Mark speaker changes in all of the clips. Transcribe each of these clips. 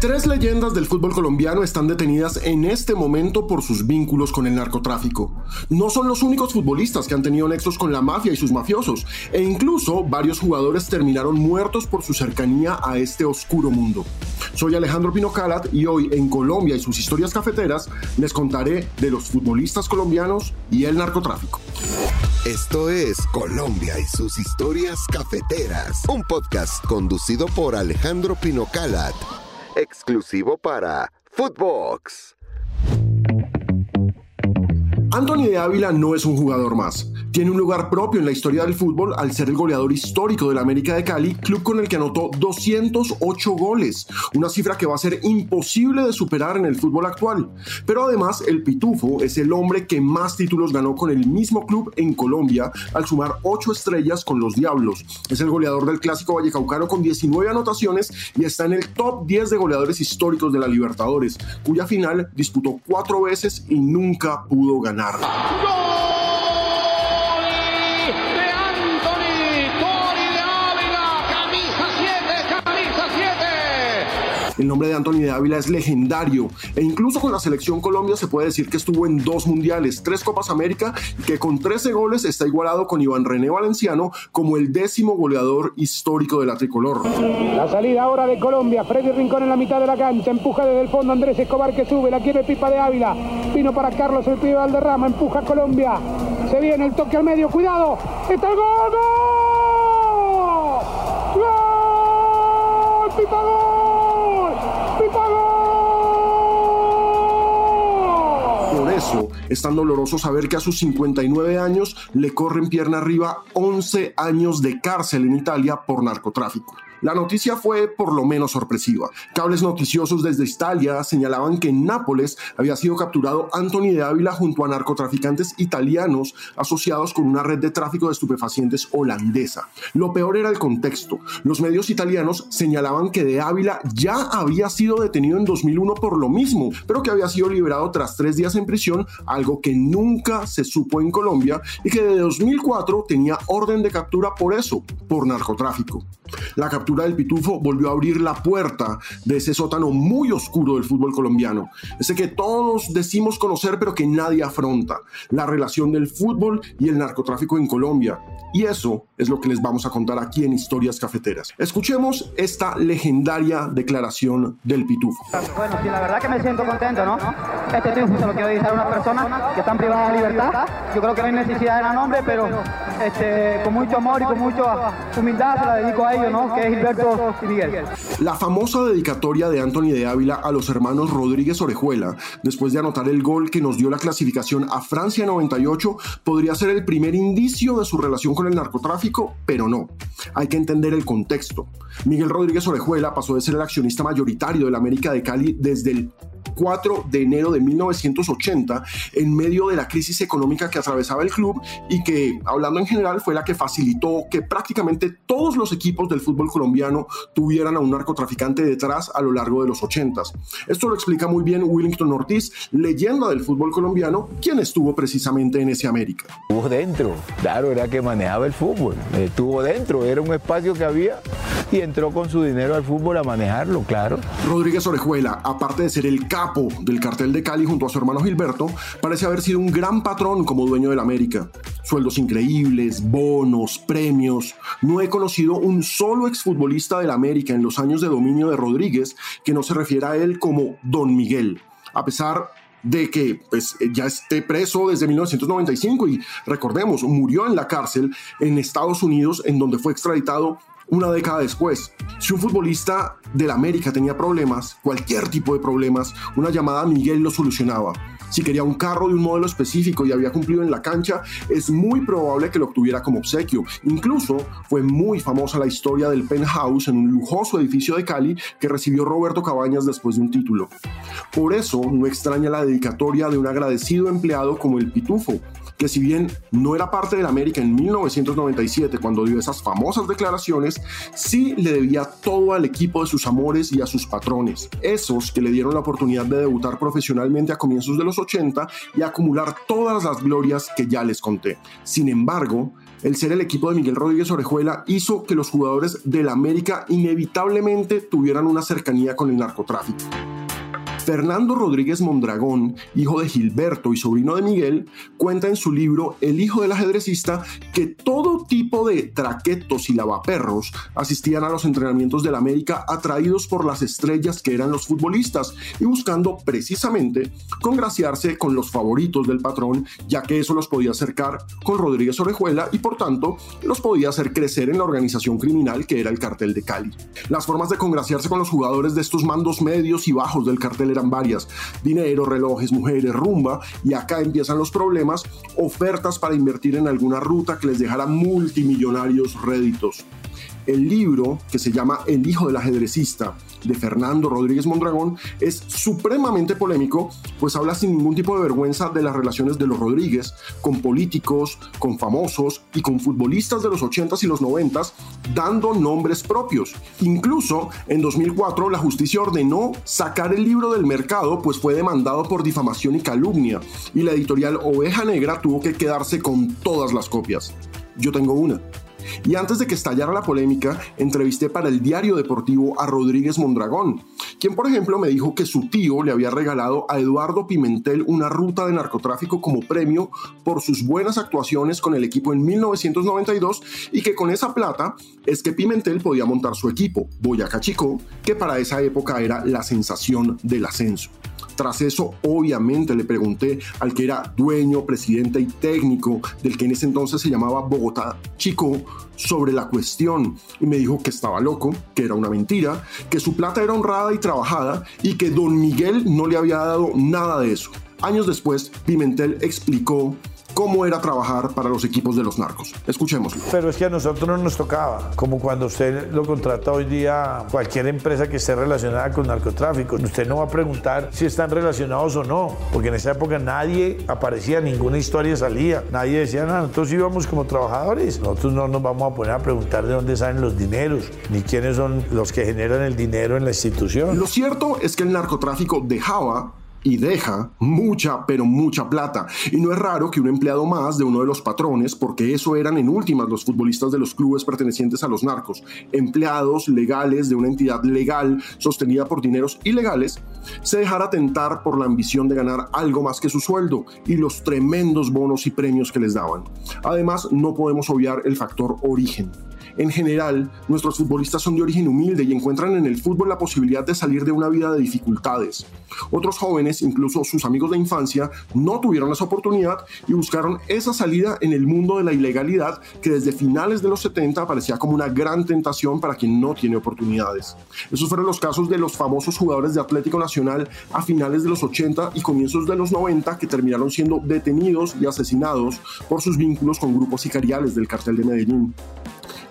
Speaker 1: Tres leyendas del fútbol colombiano están detenidas en este momento por sus vínculos con el narcotráfico. No son los únicos futbolistas que han tenido nexos con la mafia y sus mafiosos, e incluso varios jugadores terminaron muertos por su cercanía a este oscuro mundo. Soy Alejandro Pinocalat y hoy en Colombia y sus historias cafeteras les contaré de los futbolistas colombianos y el narcotráfico.
Speaker 2: Esto es Colombia y sus historias cafeteras, un podcast conducido por Alejandro Pinocalat exclusivo para Footbox.
Speaker 1: Anthony de Ávila no es un jugador más. Tiene un lugar propio en la historia del fútbol al ser el goleador histórico del América de Cali, club con el que anotó 208 goles, una cifra que va a ser imposible de superar en el fútbol actual. Pero además, el Pitufo es el hombre que más títulos ganó con el mismo club en Colombia, al sumar 8 estrellas con los Diablos. Es el goleador del clásico Vallecaucano con 19 anotaciones y está en el top 10 de goleadores históricos de la Libertadores, cuya final disputó cuatro veces y nunca pudo ganar. El nombre de Anthony de Ávila es legendario e incluso con la selección Colombia se puede decir que estuvo en dos mundiales, tres Copas América y que con 13 goles está igualado con Iván René Valenciano como el décimo goleador histórico de la tricolor.
Speaker 3: La salida ahora de Colombia, Freddy Rincón en la mitad de la cancha, empuja desde el fondo Andrés Escobar que sube, la quiere Pipa de Ávila, vino para Carlos el pibe Valderrama, empuja Colombia, se viene el toque al medio, cuidado, está el gol, gol, gol, Pipa gol.
Speaker 1: Por eso es tan doloroso saber que a sus 59 años le corren pierna arriba 11 años de cárcel en Italia por narcotráfico. La noticia fue por lo menos sorpresiva. Cables noticiosos desde Italia señalaban que en Nápoles había sido capturado Anthony de Ávila junto a narcotraficantes italianos asociados con una red de tráfico de estupefacientes holandesa. Lo peor era el contexto. Los medios italianos señalaban que de Ávila ya había sido detenido en 2001 por lo mismo, pero que había sido liberado tras tres días en prisión, algo que nunca se supo en Colombia y que de 2004 tenía orden de captura por eso, por narcotráfico. La captura del Pitufo volvió a abrir la puerta de ese sótano muy oscuro del fútbol colombiano, ese que todos decimos conocer pero que nadie afronta, la relación del fútbol y el narcotráfico en Colombia. Y eso es lo que les vamos a contar aquí en Historias Cafeteras. Escuchemos esta legendaria declaración del Pitufo.
Speaker 4: Bueno, sí, la verdad que me siento contento, ¿no? Este triunfo se lo quiero dedicar a una persona que están privadas de libertad. Yo creo que no hay necesidad de dar nombre, pero este, con mucho amor y con mucha humildad se la dedico a ellos, ¿no? Que es Gilberto y Miguel.
Speaker 1: La famosa dedicatoria de Anthony de Ávila a los hermanos Rodríguez Orejuela, después de anotar el gol que nos dio la clasificación a Francia 98, podría ser el primer indicio de su relación con el narcotráfico, pero no. Hay que entender el contexto. Miguel Rodríguez Orejuela pasó de ser el accionista mayoritario de la América de Cali desde el 4 de enero de 1980 en medio de la crisis económica que atravesaba el club y que, hablando en general, fue la que facilitó que prácticamente todos los equipos del fútbol colombiano tuvieran a un narcotraficante detrás a lo largo de los 80. Esto lo explica muy bien Willington Ortiz, leyenda del fútbol colombiano, quien estuvo precisamente en ese América.
Speaker 5: Estuvo dentro, claro, era que manejaba el fútbol, estuvo dentro, era un espacio que había y entró con su dinero al fútbol a manejarlo, claro.
Speaker 1: Rodríguez Orejuela, aparte de ser el capo del cartel de Cali junto a su hermano Gilberto, parece haber sido un gran patrón como dueño del América. Sueldos increíbles, bonos, premios. No he conocido un solo exfutbolista del América en los años de dominio de Rodríguez que no se refiera a él como Don Miguel. A pesar de que pues, ya esté preso desde 1995 y recordemos, murió en la cárcel en Estados Unidos en donde fue extraditado una década después. Si un futbolista del América tenía problemas, cualquier tipo de problemas, una llamada a Miguel lo solucionaba. Si quería un carro de un modelo específico y había cumplido en la cancha, es muy probable que lo obtuviera como obsequio. Incluso fue muy famosa la historia del penthouse en un lujoso edificio de Cali que recibió Roberto Cabañas después de un título. Por eso no extraña la dedicatoria de un agradecido empleado como el Pitufo, que si bien no era parte del América en 1997 cuando dio esas famosas declaraciones, sí le debía todo al equipo de sus amores y a sus patrones, esos que le dieron la oportunidad de debutar profesionalmente a comienzos de los 80 y acumular todas las glorias que ya les conté. Sin embargo, El ser el equipo de Miguel Rodríguez Orejuela hizo que los jugadores del América inevitablemente tuvieran una cercanía con el narcotráfico. Fernando Rodríguez Mondragón, hijo de Gilberto y sobrino de Miguel, cuenta en su libro El hijo del ajedrecista que todo tipo de traquetos y lavaperros asistían a los entrenamientos del América atraídos por las estrellas que eran los futbolistas y buscando precisamente congraciarse con los favoritos del patrón, ya que eso los podía acercar con Rodríguez Orejuela y por tanto los podía hacer crecer en la organización criminal que era el cartel de Cali. Las formas de congraciarse con los jugadores de estos mandos medios y bajos del cartel eran varias. Dinero, relojes, mujeres, rumba. Y acá empiezan los problemas. Ofertas para invertir en alguna ruta que les dejara multimillonarios réditos. El libro, que se llama El hijo del ajedrecista, de Fernando Rodríguez Mondragón, es supremamente polémico, pues habla sin ningún tipo de vergüenza de las relaciones de los Rodríguez con políticos, con famosos y con futbolistas de los 80s y los 90s, dando nombres propios. Incluso en 2004 la justicia ordenó sacar el libro del mercado, pues fue demandado por difamación y calumnia, y la editorial Oveja Negra tuvo que quedarse con todas las copias. Yo tengo una. Y antes de que estallara la polémica, entrevisté para el diario deportivo a Rodríguez Mondragón, quien por ejemplo me dijo que su tío le había regalado a Eduardo Pimentel una ruta de narcotráfico como premio por sus buenas actuaciones con el equipo en 1992 y que con esa plata es que Pimentel podía montar su equipo, Boyacá Chico, que para esa época era la sensación del ascenso. Tras eso, obviamente le pregunté al que era dueño, presidente y técnico del que en ese entonces se llamaba Bogotá Chico sobre la cuestión y me dijo que estaba loco, que era una mentira, que su plata era honrada y trabajada y que don Miguel no le había dado nada de eso. Años después, Pimentel explicó cómo era trabajar para los equipos de los narcos. Escuchémoslo.
Speaker 6: Pero es que a nosotros no nos tocaba, como cuando usted lo contrata hoy día cualquier empresa que esté relacionada con narcotráfico. Usted no va a preguntar si están relacionados o no, porque en esa época nadie aparecía, ninguna historia salía, nadie decía nada. Nosotros íbamos como trabajadores. Nosotros no nos vamos a poner a preguntar de dónde salen los dineros, ni quiénes son los que generan el dinero en la institución.
Speaker 1: Lo cierto es que el narcotráfico dejaba y deja mucha, pero mucha plata. Y no es raro que un empleado más de uno de los patrones, porque eso eran en últimas los futbolistas de los clubes pertenecientes a los narcos, empleados legales de una entidad legal sostenida por dineros ilegales, se dejara tentar por la ambición de ganar algo más que su sueldo y los tremendos bonos y premios que les daban. Además, no podemos obviar el factor origen. En general, nuestros futbolistas son de origen humilde y encuentran en el fútbol la posibilidad de salir de una vida de dificultades. Otros jóvenes, incluso sus amigos de infancia, no tuvieron esa oportunidad y buscaron esa salida en el mundo de la ilegalidad que desde finales de los 70 parecía como una gran tentación para quien no tiene oportunidades. Esos fueron los casos de los famosos jugadores de Atlético Nacional a finales de los 80 y comienzos de los 90 que terminaron siendo detenidos y asesinados por sus vínculos con grupos sicariales del cartel de Medellín.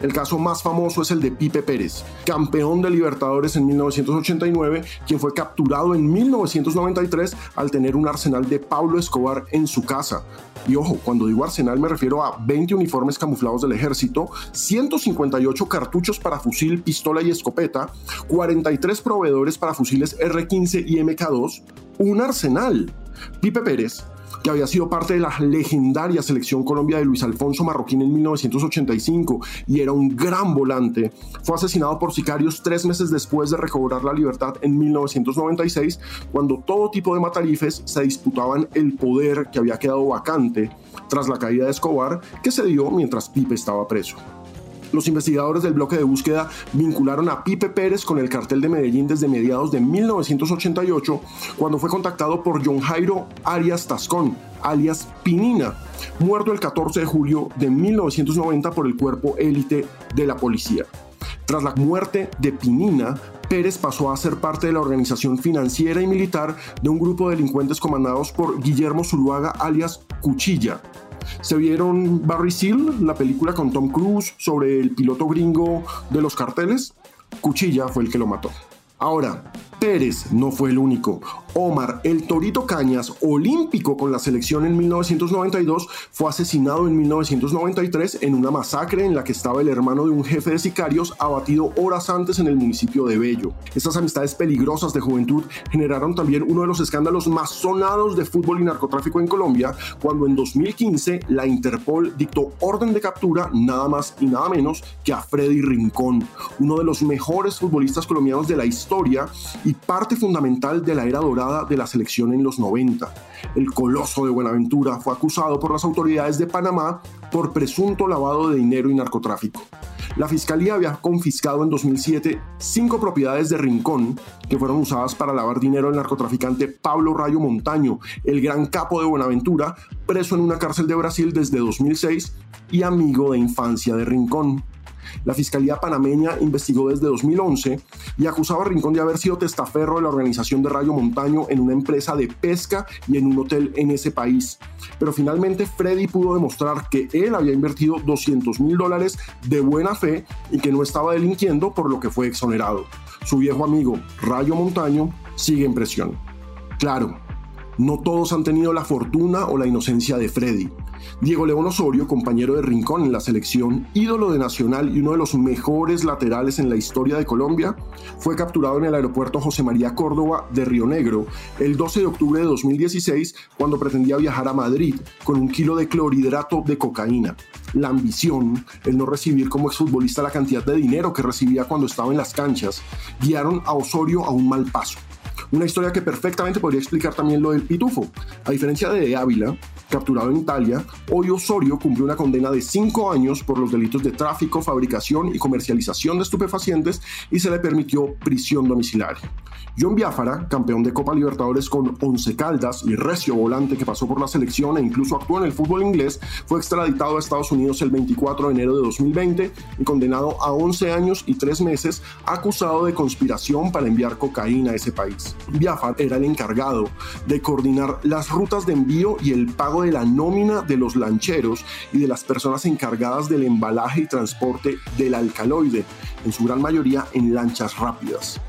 Speaker 1: El caso más famoso es el de Pipe Pérez, campeón de Libertadores en 1989, quien fue capturado en 1993 al tener un arsenal de Pablo Escobar en su casa. Y ojo, cuando digo arsenal me refiero a 20 uniformes camuflados del ejército, 158 cartuchos para fusil, pistola y escopeta, 43 proveedores para fusiles R15 y MK2, un arsenal. Pipe Pérez que había sido parte de la legendaria selección Colombia de Luis Alfonso Marroquín en 1985 y era un gran volante, fue asesinado por sicarios tres meses después de recobrar la libertad en 1996, cuando todo tipo de matarifes se disputaban el poder que había quedado vacante tras la caída de Escobar, que se dio mientras Pipe estaba preso. Los investigadores del bloque de búsqueda vincularon a Pipe Pérez con el cartel de Medellín desde mediados de 1988, cuando fue contactado por John Jairo Arias Tascón, alias Pinina, muerto el 14 de julio de 1990 por el cuerpo élite de la policía. Tras la muerte de Pinina, Pérez pasó a ser parte de la organización financiera y militar de un grupo de delincuentes comandados por Guillermo Zuluaga alias Cuchilla, ¿Se vieron Barry Seal, la película con Tom Cruise sobre el piloto gringo de los carteles? Cuchilla fue el que lo mató. Ahora, Pérez no fue el único. Omar El Torito Cañas, olímpico con la selección en 1992, fue asesinado en 1993 en una masacre en la que estaba el hermano de un jefe de sicarios abatido horas antes en el municipio de Bello. Estas amistades peligrosas de juventud generaron también uno de los escándalos más sonados de fútbol y narcotráfico en Colombia, cuando en 2015 la Interpol dictó orden de captura nada más y nada menos que a Freddy Rincón, uno de los mejores futbolistas colombianos de la historia y parte fundamental de la era dorada de la selección en los 90. El coloso de Buenaventura fue acusado por las autoridades de Panamá por presunto lavado de dinero y narcotráfico. La fiscalía había confiscado en 2007 cinco propiedades de Rincón que fueron usadas para lavar dinero del narcotraficante Pablo Rayo Montaño, el gran capo de Buenaventura, preso en una cárcel de Brasil desde 2006 y amigo de infancia de Rincón. La Fiscalía panameña investigó desde 2011 y acusaba a Rincón de haber sido testaferro de la organización de Rayo Montaño en una empresa de pesca y en un hotel en ese país. Pero finalmente Freddy pudo demostrar que él había invertido 200 mil dólares de buena fe y que no estaba delinquiendo por lo que fue exonerado. Su viejo amigo Rayo Montaño sigue en presión. Claro, no todos han tenido la fortuna o la inocencia de Freddy. Diego León Osorio, compañero de Rincón en la selección, ídolo de Nacional y uno de los mejores laterales en la historia de Colombia, fue capturado en el aeropuerto José María Córdoba de Río Negro el 12 de octubre de 2016 cuando pretendía viajar a Madrid con un kilo de clorhidrato de cocaína. La ambición, el no recibir como exfutbolista la cantidad de dinero que recibía cuando estaba en las canchas, guiaron a Osorio a un mal paso. Una historia que perfectamente podría explicar también lo del pitufo. A diferencia de Ávila, capturado en Italia, hoy Osorio cumplió una condena de cinco años por los delitos de tráfico, fabricación y comercialización de estupefacientes y se le permitió prisión domiciliaria. John Biafara, campeón de Copa Libertadores con 11 Caldas y recio volante que pasó por la selección e incluso actuó en el fútbol inglés, fue extraditado a Estados Unidos el 24 de enero de 2020 y condenado a 11 años y 3 meses acusado de conspiración para enviar cocaína a ese país. Biafara era el encargado de coordinar las rutas de envío y el pago de la nómina de los lancheros y de las personas encargadas del embalaje y transporte del alcaloide, en su gran mayoría en lanchas rápidas.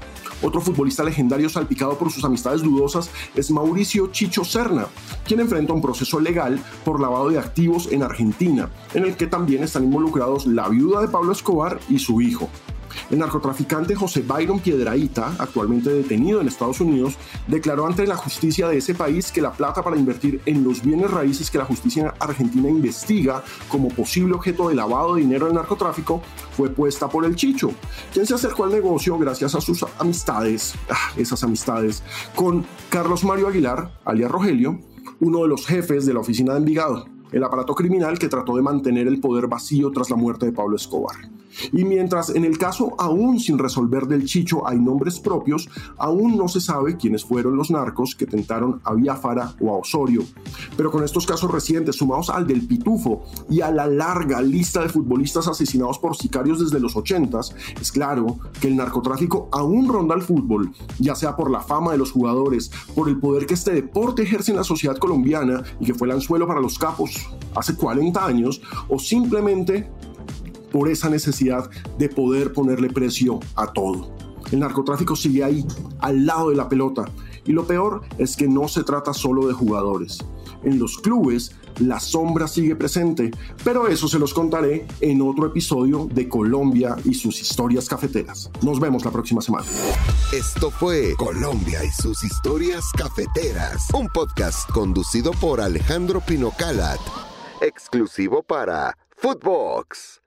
Speaker 1: Otro futbolista legendario salpicado por sus amistades dudosas es Mauricio Chicho Serna, quien enfrenta un proceso legal por lavado de activos en Argentina, en el que también están involucrados la viuda de Pablo Escobar y su hijo. El narcotraficante José Byron Piedraíta, actualmente detenido en Estados Unidos, declaró ante la justicia de ese país que la plata para invertir en los bienes raíces que la justicia argentina investiga como posible objeto de lavado de dinero del narcotráfico fue puesta por el Chicho, quien se acercó al negocio gracias a sus amistades, ah, esas amistades, con Carlos Mario Aguilar, alias Rogelio, uno de los jefes de la oficina de Envigado, el aparato criminal que trató de mantener el poder vacío tras la muerte de Pablo Escobar. Y mientras en el caso aún sin resolver del Chicho hay nombres propios, aún no se sabe quiénes fueron los narcos que tentaron a Biafara o a Osorio. Pero con estos casos recientes sumados al del Pitufo y a la larga lista de futbolistas asesinados por sicarios desde los 80, es claro que el narcotráfico aún ronda el fútbol, ya sea por la fama de los jugadores, por el poder que este deporte ejerce en la sociedad colombiana y que fue el anzuelo para los capos hace 40 años, o simplemente por esa necesidad de poder ponerle precio a todo. El narcotráfico sigue ahí, al lado de la pelota. Y lo peor es que no se trata solo de jugadores. En los clubes la sombra sigue presente, pero eso se los contaré en otro episodio de Colombia y sus historias cafeteras. Nos vemos la próxima semana.
Speaker 2: Esto fue Colombia y sus historias cafeteras, un podcast conducido por Alejandro Pinocalat, exclusivo para Footbox.